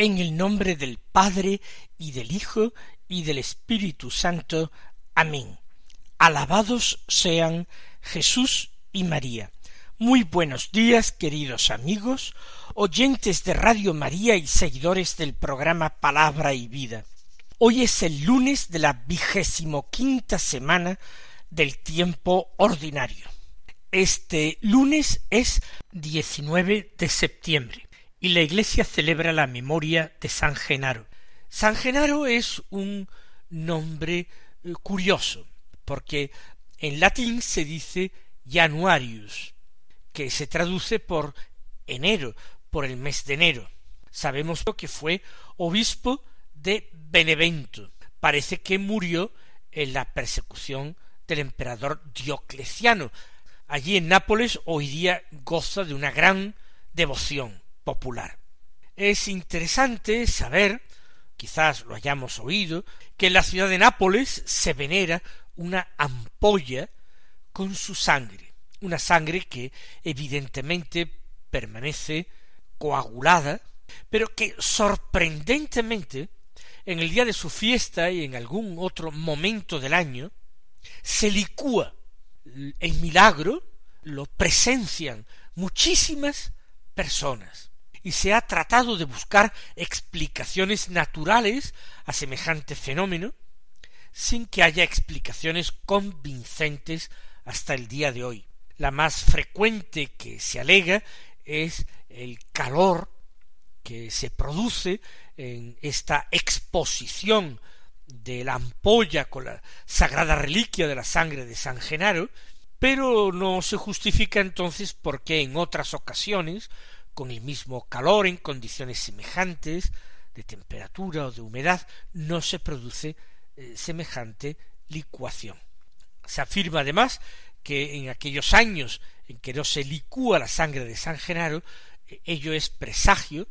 En el nombre del Padre y del Hijo y del Espíritu Santo. Amén. Alabados sean Jesús y María. Muy buenos días, queridos amigos, oyentes de Radio María y seguidores del programa Palabra y Vida. Hoy es el lunes de la vigésimo quinta semana del tiempo ordinario. Este lunes es 19 de septiembre y la Iglesia celebra la memoria de San Genaro. San Genaro es un nombre eh, curioso, porque en latín se dice Januarius, que se traduce por enero, por el mes de enero. Sabemos que fue obispo de Benevento. Parece que murió en la persecución del emperador Diocleciano. Allí en Nápoles hoy día goza de una gran devoción Es interesante saber, quizás lo hayamos oído, que en la ciudad de Nápoles se venera una ampolla con su sangre, una sangre que evidentemente permanece coagulada, pero que sorprendentemente en el día de su fiesta y en algún otro momento del año se licúa el milagro, lo presencian muchísimas personas y se ha tratado de buscar explicaciones naturales a semejante fenómeno, sin que haya explicaciones convincentes hasta el día de hoy. La más frecuente que se alega es el calor que se produce en esta exposición de la ampolla con la sagrada reliquia de la sangre de San Genaro, pero no se justifica entonces por qué en otras ocasiones con el mismo calor en condiciones semejantes de temperatura o de humedad no se produce eh, semejante licuación. Se afirma además que en aquellos años en que no se licúa la sangre de San Genaro, eh, ello es presagio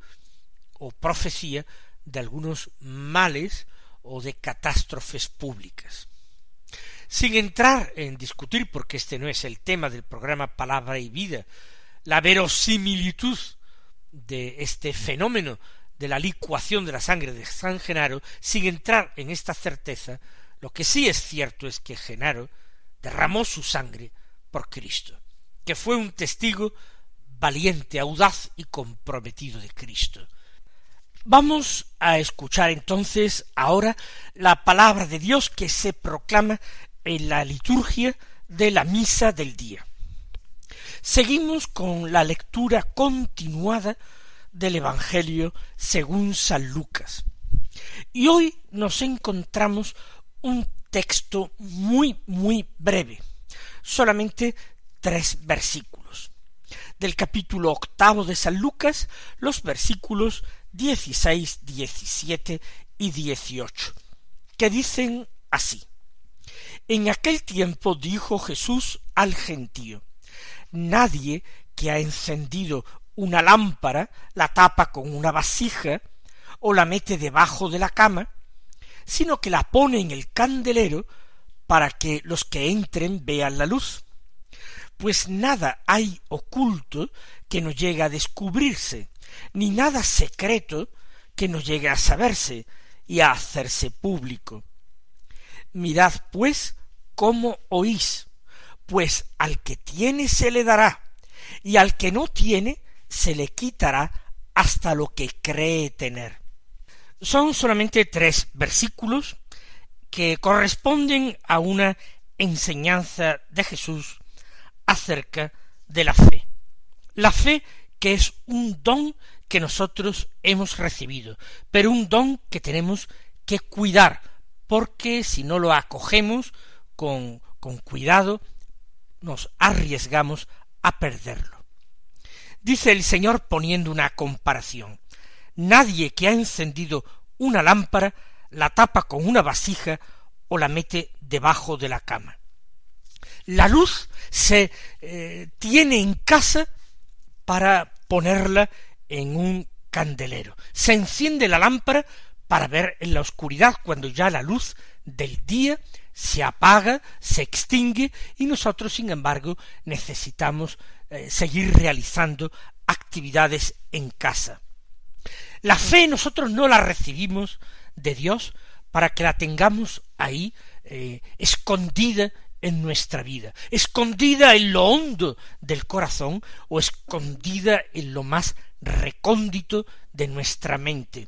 o profecía de algunos males o de catástrofes públicas. Sin entrar en discutir, porque este no es el tema del programa Palabra y Vida, la verosimilitud de este fenómeno de la licuación de la sangre de San Genaro, sin entrar en esta certeza, lo que sí es cierto es que Genaro derramó su sangre por Cristo, que fue un testigo valiente, audaz y comprometido de Cristo. Vamos a escuchar entonces ahora la palabra de Dios que se proclama en la liturgia de la misa del día. Seguimos con la lectura continuada del Evangelio según San Lucas. Y hoy nos encontramos un texto muy, muy breve, solamente tres versículos. Del capítulo octavo de San Lucas, los versículos dieciséis, diecisiete y dieciocho, que dicen así. En aquel tiempo dijo Jesús al gentío, Nadie que ha encendido una lámpara la tapa con una vasija o la mete debajo de la cama, sino que la pone en el candelero para que los que entren vean la luz. Pues nada hay oculto que no llegue a descubrirse, ni nada secreto que no llegue a saberse y a hacerse público. Mirad, pues, cómo oís pues al que tiene se le dará, y al que no tiene se le quitará hasta lo que cree tener. Son solamente tres versículos que corresponden a una enseñanza de Jesús acerca de la fe. La fe que es un don que nosotros hemos recibido, pero un don que tenemos que cuidar, porque si no lo acogemos con, con cuidado, nos arriesgamos a perderlo. Dice el Señor poniendo una comparación. Nadie que ha encendido una lámpara la tapa con una vasija o la mete debajo de la cama. La luz se eh, tiene en casa para ponerla en un candelero. Se enciende la lámpara para ver en la oscuridad cuando ya la luz del día se apaga, se extingue y nosotros, sin embargo, necesitamos eh, seguir realizando actividades en casa. La fe nosotros no la recibimos de Dios para que la tengamos ahí eh, escondida en nuestra vida, escondida en lo hondo del corazón o escondida en lo más recóndito de nuestra mente.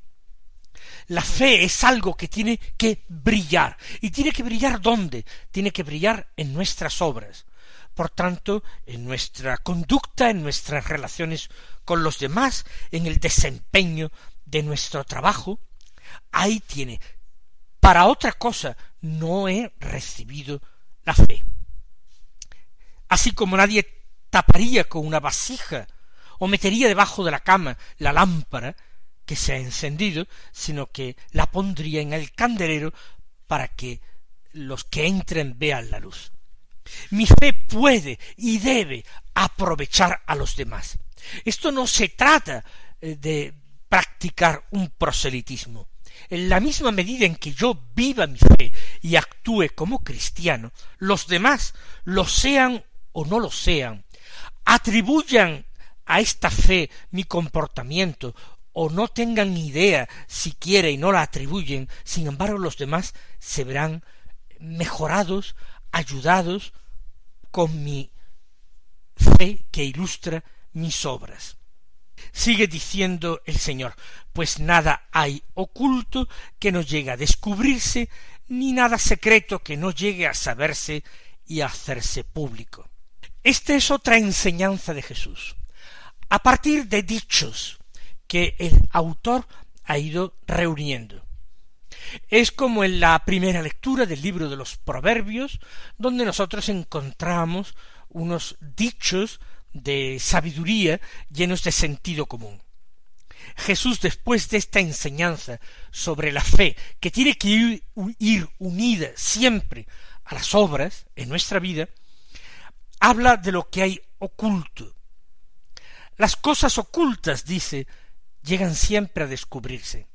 La fe es algo que tiene que brillar. ¿Y tiene que brillar dónde? Tiene que brillar en nuestras obras. Por tanto, en nuestra conducta, en nuestras relaciones con los demás, en el desempeño de nuestro trabajo, ahí tiene. Para otra cosa no he recibido la fe. Así como nadie taparía con una vasija o metería debajo de la cama la lámpara que se ha encendido, sino que la pondría en el candelero para que los que entren vean la luz. Mi fe puede y debe aprovechar a los demás. Esto no se trata eh, de practicar un proselitismo. En la misma medida en que yo viva mi fe y actúe como cristiano, los demás, lo sean o no lo sean, atribuyan a esta fe mi comportamiento o no tengan idea siquiera y no la atribuyen, sin embargo los demás se verán mejorados, ayudados con mi fe que ilustra mis obras. Sigue diciendo el Señor, pues nada hay oculto que no llegue a descubrirse, ni nada secreto que no llegue a saberse y a hacerse público. Esta es otra enseñanza de Jesús. A partir de dichos que el autor ha ido reuniendo. Es como en la primera lectura del libro de los Proverbios, donde nosotros encontramos unos dichos de sabiduría llenos de sentido común. Jesús, después de esta enseñanza sobre la fe, que tiene que ir, unida siempre a las obras en nuestra vida, habla de lo que hay oculto. Las cosas ocultas, dice, llegan siempre a descubrirse.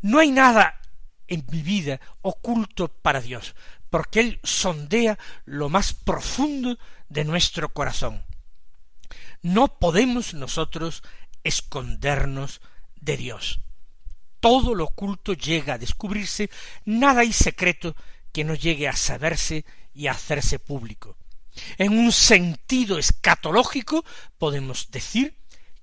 No hay nada en mi vida oculto para Dios, porque Él sondea lo más profundo de nuestro corazón. No podemos nosotros escondernos de Dios. Todo lo oculto llega a descubrirse, nada hay secreto que no llegue a saberse y a hacerse público. En un sentido escatológico podemos decir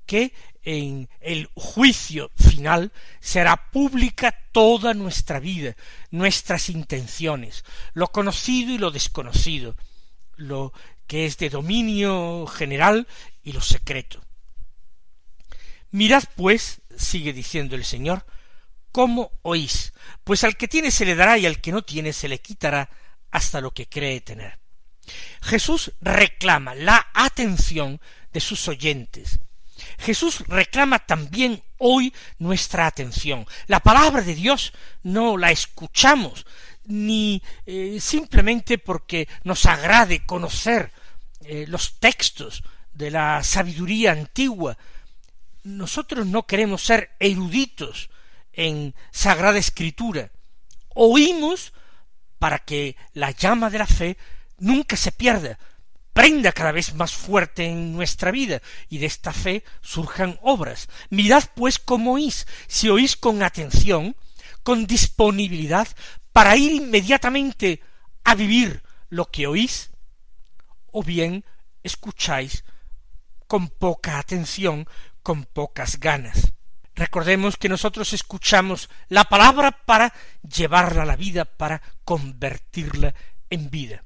que en el juicio final será pública toda nuestra vida, nuestras intenciones, lo conocido y lo desconocido, lo que es de dominio general y lo secreto. Mirad pues, sigue diciendo el Señor, cómo oís, pues al que tiene se le dará y al que no tiene se le quitará hasta lo que cree tener. Jesús reclama la atención de sus oyentes. Jesús reclama también hoy nuestra atención. La palabra de Dios no la escuchamos ni eh, simplemente porque nos agrade conocer eh, los textos de la sabiduría antigua. Nosotros no queremos ser eruditos en Sagrada Escritura. Oímos para que la llama de la fe nunca se pierda, prenda cada vez más fuerte en nuestra vida, y de esta fe surjan obras. Mirad pues cómo oís, si oís con atención, con disponibilidad, para ir inmediatamente a vivir lo que oís, o bien escucháis con poca atención, con pocas ganas. Recordemos que nosotros escuchamos la palabra para llevarla a la vida, para convertirla en vida,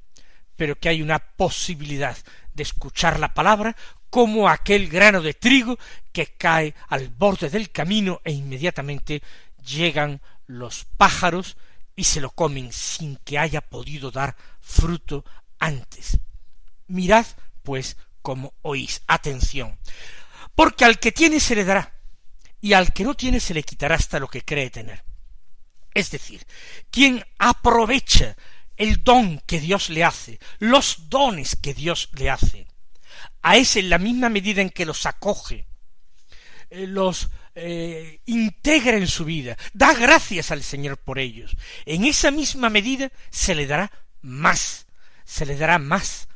pero que hay una posibilidad de escuchar la palabra como aquel grano de trigo que cae al borde del camino e inmediatamente llegan los pájaros y se lo comen sin que haya podido dar fruto antes. Mirad, pues, como oís. Atención. Porque al que tiene se le dará, y al que no tiene se le quitará hasta lo que cree tener. Es decir, quien aprovecha el don que Dios le hace, los dones que Dios le hace, a ese en la misma medida en que los acoge, eh, los eh, integra en su vida, da gracias al Señor por ellos, en esa misma medida se le dará más, se le dará más,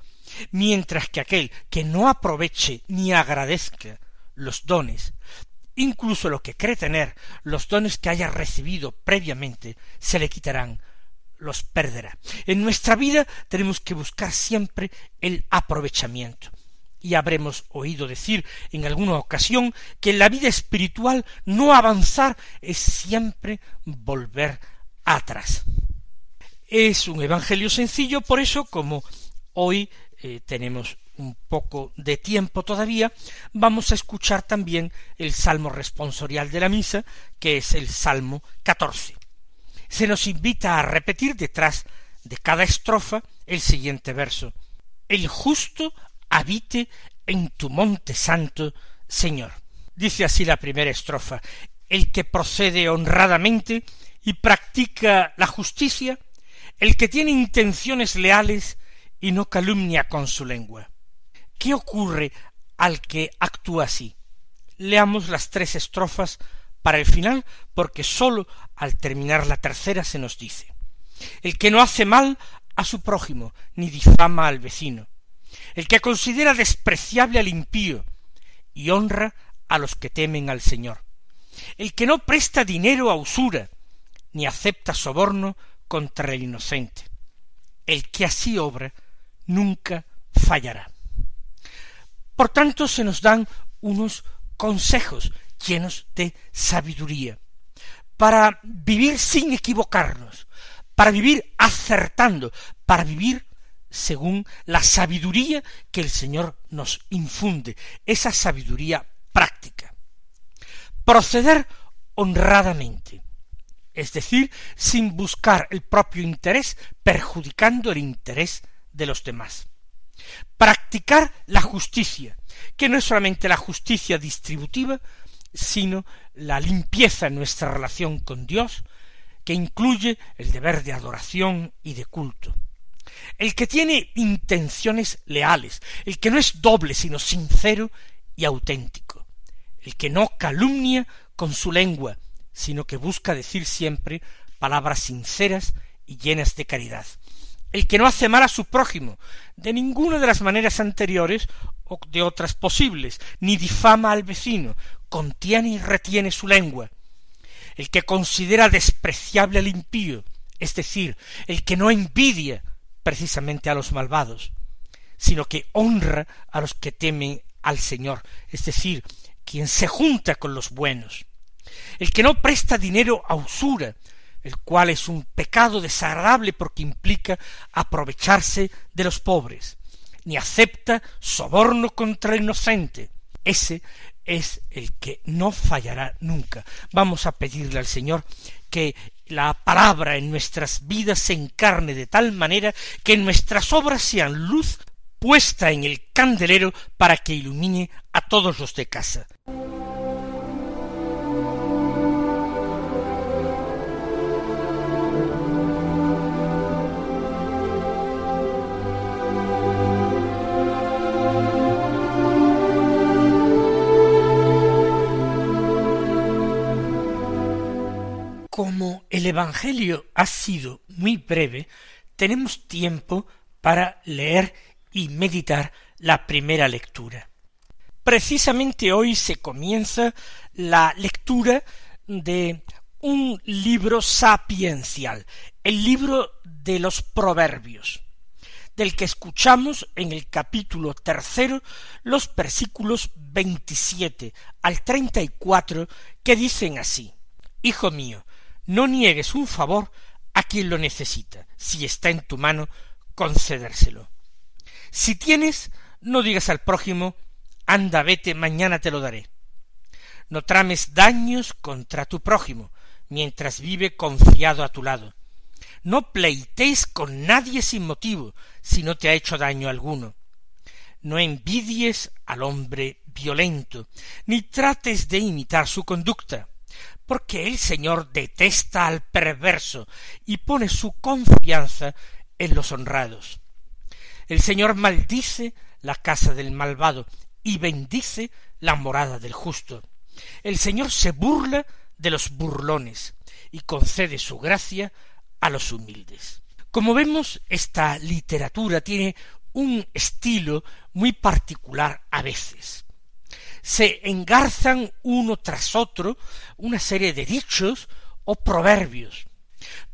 mientras que aquel que no aproveche ni agradezca los dones, incluso lo que cree tener, los dones que haya recibido previamente, se le quitarán, los perderá. En nuestra vida tenemos que buscar siempre el aprovechamiento. Y habremos oído decir en alguna ocasión que en la vida espiritual no avanzar es siempre volver atrás. Es un evangelio sencillo, por eso como hoy eh, tenemos un poco de tiempo todavía, vamos a escuchar también el salmo responsorial de la misa, que es el salmo catorce. Se nos invita a repetir detrás de cada estrofa el siguiente verso. El justo habite en tu monte santo, Señor. Dice así la primera estrofa. El que procede honradamente y practica la justicia, el que tiene intenciones leales y no calumnia con su lengua. ¿Qué ocurre al que actúa así? Leamos las tres estrofas para el final, porque sólo al terminar la tercera se nos dice el que no hace mal a su prójimo, ni difama al vecino, el que considera despreciable al impío, y honra a los que temen al Señor, el que no presta dinero a usura, ni acepta soborno contra el inocente, el que así obra nunca fallará. Por tanto, se nos dan unos consejos llenos de sabiduría para vivir sin equivocarnos, para vivir acertando, para vivir según la sabiduría que el Señor nos infunde, esa sabiduría práctica. Proceder honradamente, es decir, sin buscar el propio interés, perjudicando el interés de los demás. Practicar la justicia, que no es solamente la justicia distributiva, sino la limpieza en nuestra relación con Dios, que incluye el deber de adoración y de culto. El que tiene intenciones leales, el que no es doble, sino sincero y auténtico, el que no calumnia con su lengua, sino que busca decir siempre palabras sinceras y llenas de caridad, el que no hace mal a su prójimo, de ninguna de las maneras anteriores o de otras posibles, ni difama al vecino, contiene y retiene su lengua, el que considera despreciable al impío, es decir, el que no envidia precisamente a los malvados, sino que honra a los que temen al Señor, es decir, quien se junta con los buenos, el que no presta dinero a usura, el cual es un pecado desagradable porque implica aprovecharse de los pobres, ni acepta soborno contra el inocente. Ese es el que no fallará nunca. Vamos a pedirle al Señor que la palabra en nuestras vidas se encarne de tal manera que nuestras obras sean luz puesta en el candelero para que ilumine a todos los de casa. El Evangelio ha sido muy breve, tenemos tiempo para leer y meditar la primera lectura. Precisamente hoy se comienza la lectura de un libro sapiencial, el libro de los Proverbios, del que escuchamos en el capítulo tercero los versículos veintisiete al treinta y cuatro que dicen así Hijo mío, no niegues un favor a quien lo necesita, si está en tu mano concedérselo. Si tienes, no digas al prójimo, anda, vete, mañana te lo daré. No trames daños contra tu prójimo, mientras vive confiado a tu lado. No pleitéis con nadie sin motivo, si no te ha hecho daño alguno. No envidies al hombre violento, ni trates de imitar su conducta porque el Señor detesta al perverso y pone su confianza en los honrados. El Señor maldice la casa del malvado y bendice la morada del justo. El Señor se burla de los burlones y concede su gracia a los humildes. Como vemos, esta literatura tiene un estilo muy particular a veces. Se engarzan uno tras otro una serie de dichos o proverbios,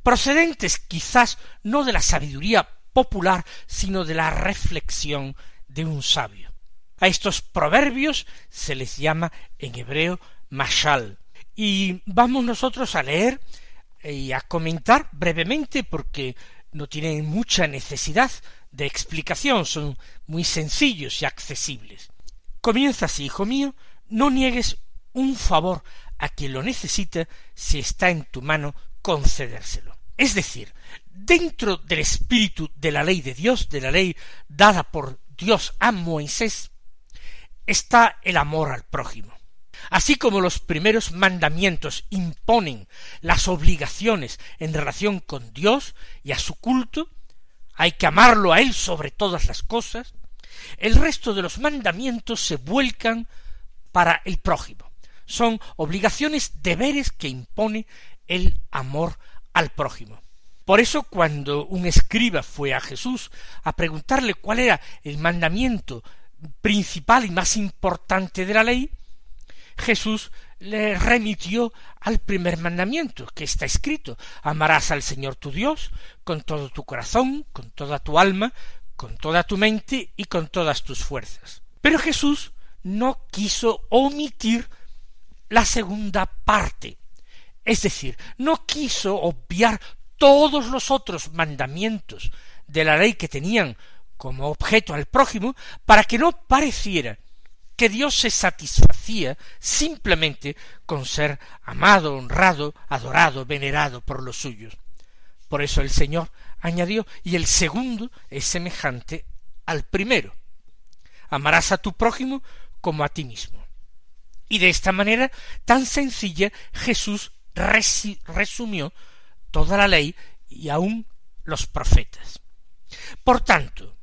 procedentes quizás no de la sabiduría popular, sino de la reflexión de un sabio. A estos proverbios se les llama en hebreo mashal. Y vamos nosotros a leer y a comentar brevemente porque no tienen mucha necesidad de explicación, son muy sencillos y accesibles. Comienza así, hijo mío, no niegues un favor a quien lo necesita si está en tu mano concedérselo. Es decir, dentro del espíritu de la ley de Dios, de la ley dada por Dios a Moisés, está el amor al prójimo. Así como los primeros mandamientos imponen las obligaciones en relación con Dios y a su culto, hay que amarlo a Él sobre todas las cosas, el resto de los mandamientos se vuelcan para el prójimo. Son obligaciones, deberes que impone el amor al prójimo. Por eso cuando un escriba fue a Jesús a preguntarle cuál era el mandamiento principal y más importante de la ley, Jesús le remitió al primer mandamiento que está escrito amarás al Señor tu Dios con todo tu corazón, con toda tu alma, con toda tu mente y con todas tus fuerzas. Pero Jesús no quiso omitir la segunda parte, es decir, no quiso obviar todos los otros mandamientos de la ley que tenían como objeto al prójimo para que no pareciera que Dios se satisfacía simplemente con ser amado, honrado, adorado, venerado por los suyos. Por eso el Señor añadió, y el segundo es semejante al primero. Amarás a tu prójimo como a ti mismo. Y de esta manera tan sencilla Jesús resumió toda la ley y aun los profetas. Por tanto,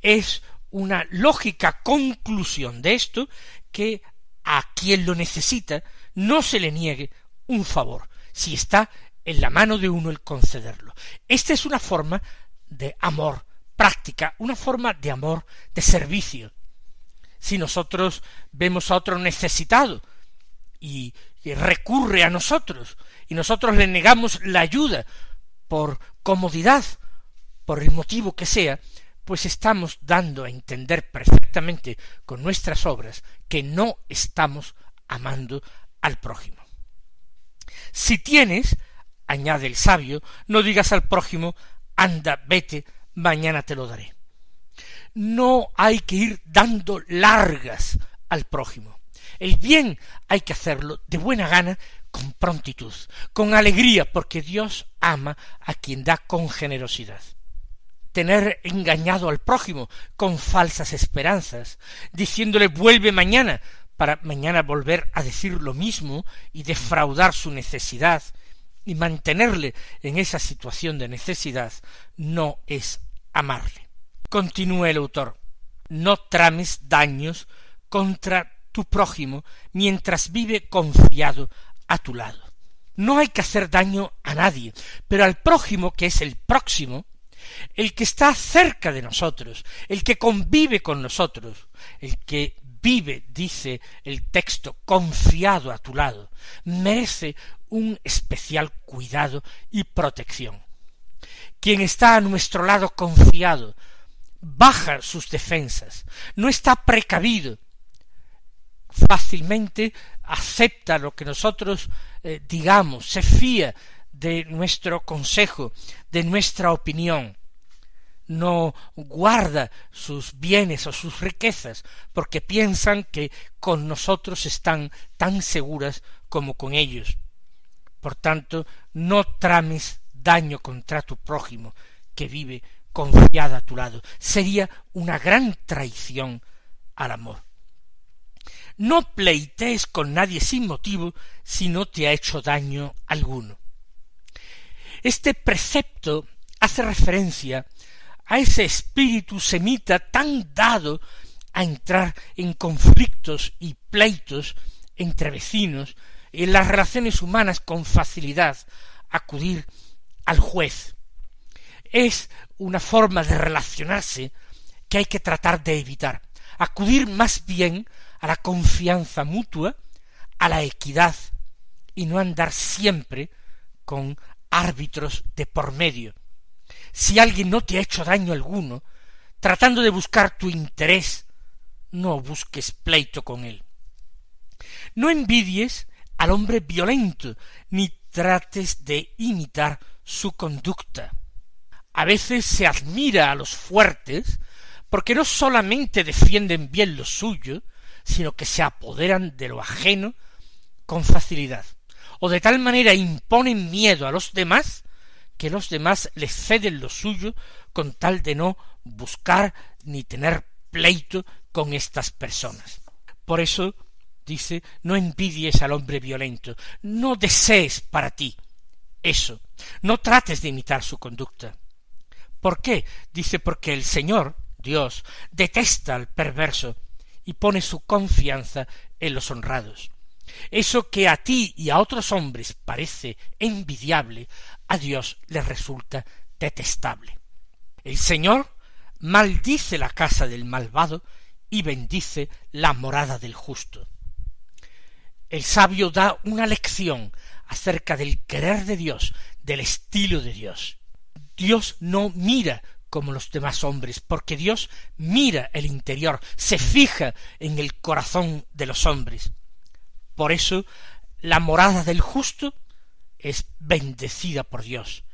es una lógica conclusión de esto que a quien lo necesita no se le niegue un favor, si está en la mano de uno el concederlo. Esta es una forma de amor práctica, una forma de amor de servicio. Si nosotros vemos a otro necesitado y, recurre a nosotros y nosotros le negamos la ayuda por comodidad, por el motivo que sea, pues estamos dando a entender perfectamente con nuestras obras que no estamos amando al prójimo. Si tienes, añade el sabio, no digas al prójimo, anda, vete, mañana te lo daré. No hay que ir dando largas al prójimo. El bien hay que hacerlo de buena gana, con prontitud, con alegría, porque Dios ama a quien da con generosidad tener engañado al prójimo con falsas esperanzas, diciéndole vuelve mañana, para mañana volver a decir lo mismo y defraudar su necesidad y mantenerle en esa situación de necesidad, no es amarle. Continúa el autor. No trames daños contra tu prójimo mientras vive confiado a tu lado. No hay que hacer daño a nadie, pero al prójimo, que es el próximo, el que está cerca de nosotros, el que convive con nosotros, el que vive, dice el texto, confiado a tu lado, merece un especial cuidado y protección. Quien está a nuestro lado confiado, baja sus defensas, no está precavido, fácilmente acepta lo que nosotros eh, digamos, se fía de nuestro consejo, de nuestra opinión, no guarda sus bienes o sus riquezas, porque piensan que con nosotros están tan seguras como con ellos. Por tanto, no trames daño contra tu prójimo, que vive confiada a tu lado. Sería una gran traición al amor. no pleitees con nadie sin motivo si no te ha hecho daño alguno. Este precepto hace referencia a ese espíritu semita tan dado a entrar en conflictos y pleitos entre vecinos, en las relaciones humanas con facilidad, acudir al juez. Es una forma de relacionarse que hay que tratar de evitar, acudir más bien a la confianza mutua, a la equidad, y no andar siempre con árbitros de por medio. Si alguien no te ha hecho daño alguno, tratando de buscar tu interés, no busques pleito con él. No envidies al hombre violento, ni trates de imitar su conducta. A veces se admira a los fuertes porque no solamente defienden bien lo suyo, sino que se apoderan de lo ajeno con facilidad, o de tal manera imponen miedo a los demás que los demás les ceden lo suyo con tal de no buscar ni tener pleito con estas personas. Por eso dice, no envidies al hombre violento, no desees para ti eso, no trates de imitar su conducta. ¿Por qué? Dice porque el Señor, Dios, detesta al perverso y pone su confianza en los honrados. Eso que a ti y a otros hombres parece envidiable, a Dios le resulta detestable. El Señor maldice la casa del malvado y bendice la morada del justo. El sabio da una lección acerca del querer de Dios, del estilo de Dios. Dios no mira como los demás hombres, porque Dios mira el interior, se fija en el corazón de los hombres. Por eso la morada del justo es bendecida por Dios,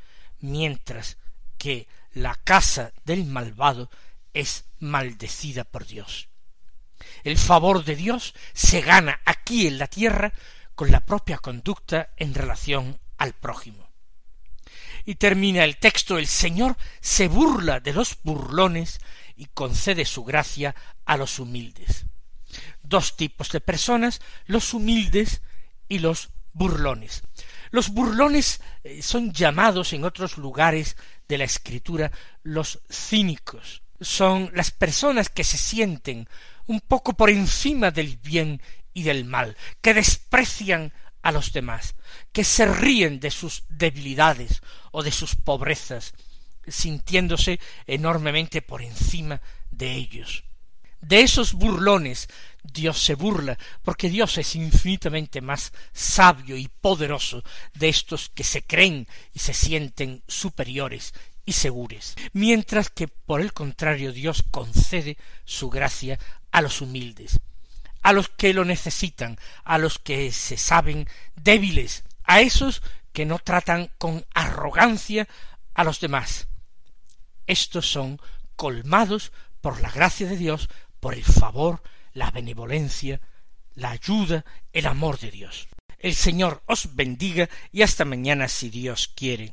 mientras que la casa del malvado es maldecida por Dios. El favor de Dios se gana aquí en la tierra con la propia conducta en relación al prójimo. Y termina el texto el Señor se burla de los burlones y concede su gracia a los humildes. Dos tipos de personas, los humildes y los burlones. Los burlones eh, son llamados en otros lugares de la escritura los cínicos. Son las personas que se sienten un poco por encima del bien y del mal, que desprecian a los demás, que se ríen de sus debilidades o de sus pobrezas, sintiéndose enormemente por encima de ellos. De esos burlones Dios se burla, porque Dios es infinitamente más sabio y poderoso de estos que se creen y se sienten superiores y segures, mientras que por el contrario Dios concede su gracia a los humildes, a los que lo necesitan, a los que se saben débiles, a esos que no tratan con arrogancia a los demás. Estos son colmados por la gracia de Dios, por el favor, la benevolencia, la ayuda, el amor de Dios. El Señor os bendiga y hasta mañana si Dios quiere.